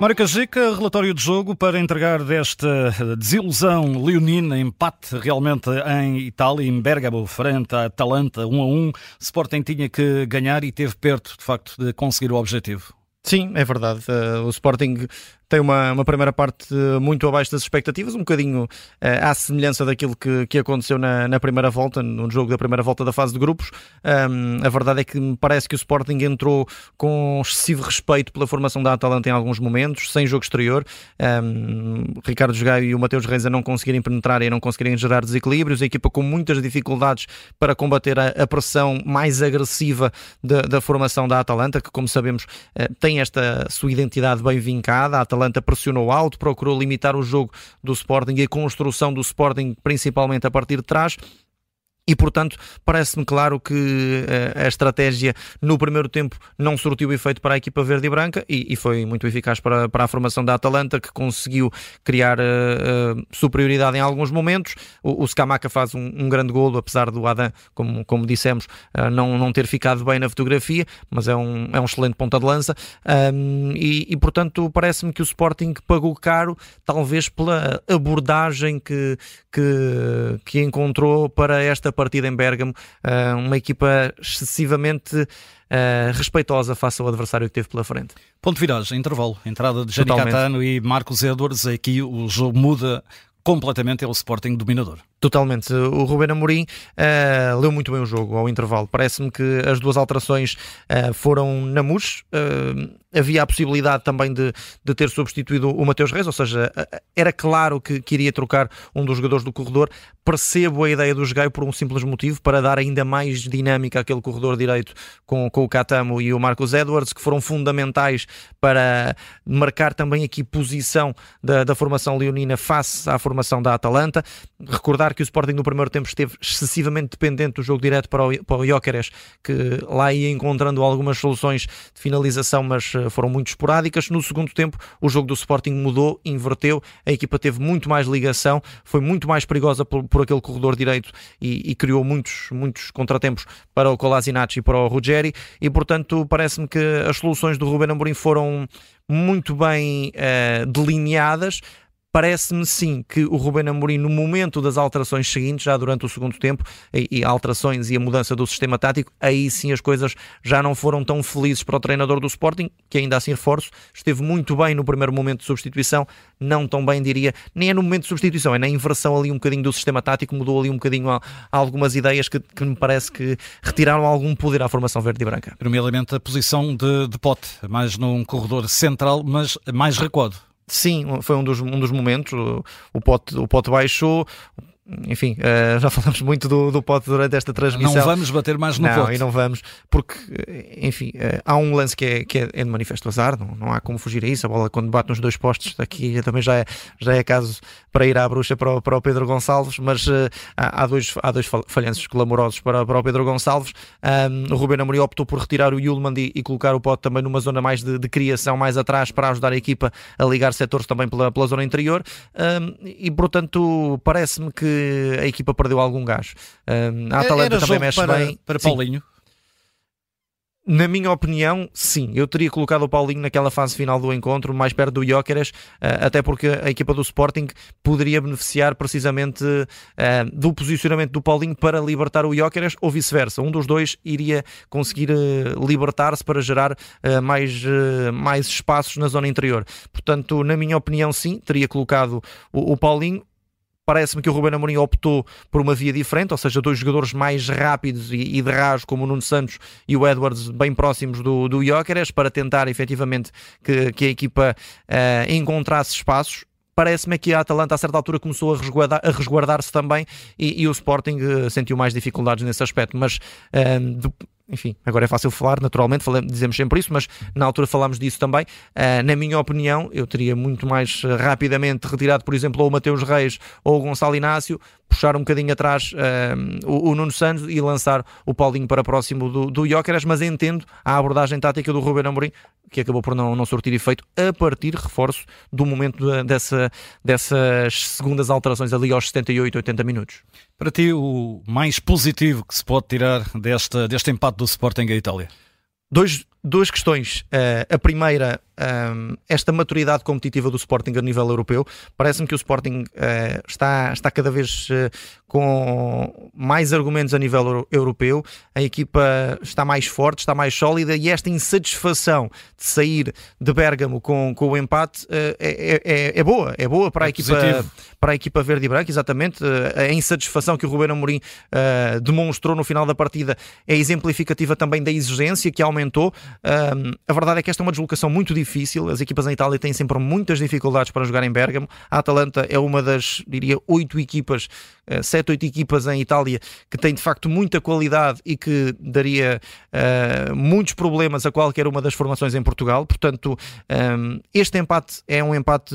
Mário Cajica, relatório de jogo para entregar desta desilusão leonina, empate realmente em Itália, em Bergamo, frente à Atalanta, 1 a 1. Sporting tinha que ganhar e teve perto, de facto, de conseguir o objetivo. Sim, é verdade. Uh, o Sporting tem uma, uma primeira parte muito abaixo das expectativas, um bocadinho uh, à semelhança daquilo que, que aconteceu na, na primeira volta, no jogo da primeira volta da fase de grupos. Um, a verdade é que me parece que o Sporting entrou com excessivo respeito pela formação da Atalanta em alguns momentos, sem jogo exterior. Um, Ricardo Gaio e o Mateus Reis a não conseguirem penetrar e não conseguirem gerar desequilíbrios. A equipa com muitas dificuldades para combater a, a pressão mais agressiva da, da formação da Atalanta, que, como sabemos, uh, tem esta sua identidade bem vincada. A Atalanta pressionou alto, procurou limitar o jogo do Sporting e a construção do Sporting, principalmente a partir de trás. E, portanto, parece-me claro que uh, a estratégia no primeiro tempo não surtiu efeito para a equipa verde e branca e, e foi muito eficaz para, para a formação da Atalanta, que conseguiu criar uh, uh, superioridade em alguns momentos. O, o Scamaca faz um, um, grande golo, apesar do Adam, como, como dissemos, não, não ter ficado bem na fotografia, mas é um, é um excelente ponta de lança. Um, e, e, portanto, parece-me que o Sporting pagou caro, talvez pela abordagem que, que, que encontrou para esta partida em Bergamo, uh, uma equipa excessivamente uh, respeitosa face ao adversário que teve pela frente. Ponto de viragem, intervalo, entrada de Jani Catano e Marcos Edwards, aqui o jogo muda completamente, é o Sporting dominador. Totalmente. O Ruben Amorim uh, leu muito bem o jogo ao intervalo. Parece-me que as duas alterações uh, foram na MUS. Uh, havia a possibilidade também de, de ter substituído o Mateus Reis, ou seja, era claro que, que iria trocar um dos jogadores do corredor. Percebo a ideia do Gaio por um simples motivo, para dar ainda mais dinâmica àquele corredor direito com, com o Catamo e o Marcos Edwards, que foram fundamentais para marcar também aqui posição da, da formação leonina face à formação da Atalanta. Recordar que o Sporting no primeiro tempo esteve excessivamente dependente do jogo direto para o, para o Jóqueres, que lá ia encontrando algumas soluções de finalização, mas eh, foram muito esporádicas. No segundo tempo, o jogo do Sporting mudou, inverteu, a equipa teve muito mais ligação, foi muito mais perigosa por, por aquele corredor direito e, e, criou muitos, muitos contratempos para o Kolasinac e para o Ruggeri, e portanto parece-me que as soluções do Ruben Amorim foram muito bem uh, delineadas, Parece-me sim que o Ruben Amorim, no momento das alterações seguintes, já durante o segundo tempo, e, e, alterações e a mudança do sistema tático, aí sim as coisas já não foram tão felizes para o treinador do Sporting, que ainda assim reforço, esteve muito bem no primeiro momento de substituição, não tão bem diria, nem é no momento de substituição, é na inversão ali um bocadinho do sistema tático, mudou ali um bocadinho a, a algumas ideias que, que, me parece que retiraram algum poder à formação verde e branca. Primeiramente a posição de, de pote, mais num corredor central, mas mais recuado. Sim, foi um dos, um dos momentos. O, o, pote, o pote baixou, enfim, uh, já falamos muito do, do pote durante esta transmissão. Não vamos bater mais no não, pote. e não vamos, porque, enfim, uh, há um lance que é, que é, é de manifesto azar, não, não há como fugir a isso. A bola, quando bate nos dois postos, aqui também já é, já é caso para ir à bruxa para o, para o Pedro Gonçalves, mas uh, há, dois, há dois falhanços clamorosos para, para o Pedro Gonçalves. Um, o Ruben Amorim optou por retirar o Yulman e, e, colocar o pote também numa zona mais de, de, criação, mais atrás, para ajudar a equipa a ligar setores também pela, pela zona interior. Um, e, portanto, parece-me que a equipa perdeu algum gás. a Atalanta Era também mexe para, bem. Para Paulinho. Sim. Na minha opinião, sim. Eu teria colocado o Paulinho naquela fase final do encontro, mais perto do Jóqueres, eh, até porque a equipa do Sporting poderia beneficiar precisamente eh, do posicionamento do Paulinho para libertar o Jóqueres ou vice-versa. Um dos dois iria conseguir eh, libertar-se para gerar mais, mais espaços na zona interior. Portanto, na minha opinião, sim, teria colocado o Paulinho parece-me que o Ruben Amorim optou por uma via diferente, ou seja, dois jogadores mais rápidos e, e de rasgo, como o Nuno Santos e o Edwards, bem próximos do, do Jóqueres, para tentar efetivamente que, que a equipa uh, encontrasse espaços. Parece-me que a Atalanta a certa altura começou a resguardar-se resguardar também e, e, o Sporting uh, sentiu mais dificuldades nesse aspecto, mas uh, enfim, agora é fácil falar, naturalmente, falamos, dizemos sempre isso, mas na altura falámos disso também. Uh, na minha opinião, eu teria muito mais rapidamente retirado, por exemplo, ou o Mateus Reis ou o Gonçalo Inácio, puxar um bocadinho atrás uh, o, o, Nuno Santos e lançar o Paulinho para próximo do, do Jóqueras, mas entendo a abordagem tática do Ruben Amorim, que acabou por não, não sortir efeito a partir, reforço, do momento de, dessa, dessas segundas alterações ali aos 78, 80 minutos. Para ti, o mais positivo que se pode tirar deste, deste empate do Sporting à Itália? Dois, duas questões. Uh, a primeira, um, esta maturidade competitiva do Sporting a nível europeu. Parece-me que o Sporting uh, está, está cada vez uh, com mais argumentos a nível europeu. A equipa está mais forte, está mais sólida e esta insatisfação de sair de Bérgamo com, com o empate é, é, é, é boa. É boa para, é a equipa, para a equipa verde e branca, exatamente. A insatisfação que o Ruben Amorim demonstrou no final da partida é exemplificativa também da exigência que aumentou. Um, a verdade é que esta é uma deslocação muito difícil. As equipas em Itália têm sempre muitas dificuldades para jogar em Bergamo. A Atalanta é uma das, diria, oito equipas, uh, sete, oito equipas em Itália que tem de facto muita qualidade e que daria uh, muitos problemas a qualquer uma das formações em Portugal. Portanto, um, este empate é um empate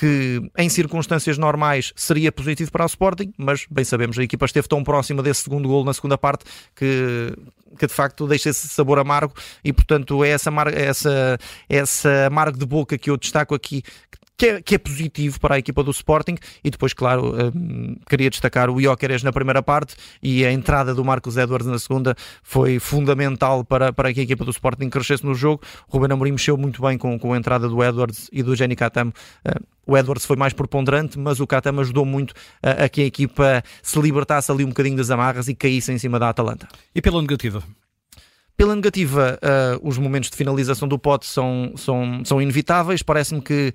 que em circunstâncias normais seria positivo para o Sporting, mas bem sabemos, a equipa esteve tão próxima desse segundo gol na segunda parte que, que de facto deixa esse sabor amargo e portanto é essa, essa, essa amargo de boca que eu destaco aqui que é, que é, positivo para a equipa do Sporting. E depois, claro, um, queria destacar o Jóqueres na primeira parte e a entrada do Marcos Edwards na segunda foi fundamental para, para que a equipa do Sporting crescesse no jogo. O Ruben Amorim mexeu muito bem com, com a entrada do Edwards e do Jenny Katam. Uh, o Edwards foi mais preponderante, mas o Katam ajudou muito a, a que a equipa se libertasse ali um bocadinho das amarras e caísse em cima da Atalanta. E pela negativa? Pela negativa, uh, os momentos de finalização do pote são, são, são inevitáveis. Parece-me que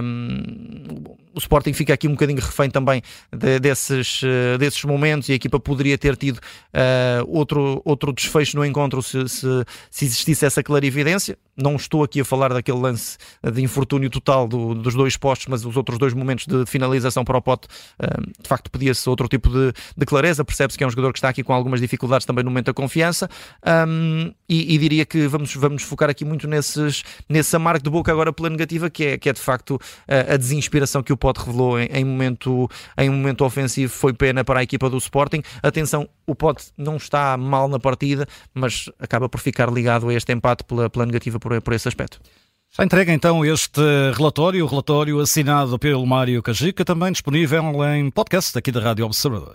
um, o Sporting fica aqui um bocadinho refém também de, desses, uh, desses momentos e a equipa poderia ter tido uh, outro, outro desfecho no encontro se, se, se, existisse essa clarividência. Não estou aqui a falar daquele lance de infortúnio total do, dos dois postos, mas os outros dois momentos de finalização para o pote, uh, de facto, pedia-se outro tipo de, de clareza. Percebe-se que é um jogador que está aqui com algumas dificuldades também no momento da confiança. Um, e, e, diria que vamos, vamos focar aqui muito nesses, nesse amargo de boca agora pela negativa, que é, que é de facto a desinspiração que o Pote revelou em, em, momento, em momento ofensivo. Foi pena para a equipa do Sporting. Atenção, o Pote não está mal na partida, mas acaba por ficar ligado a este empate pela, pela negativa por, por esse aspecto. Já entrega então este relatório, o relatório assinado pelo Mário Cajica, também disponível em podcast aqui da Rádio Observador.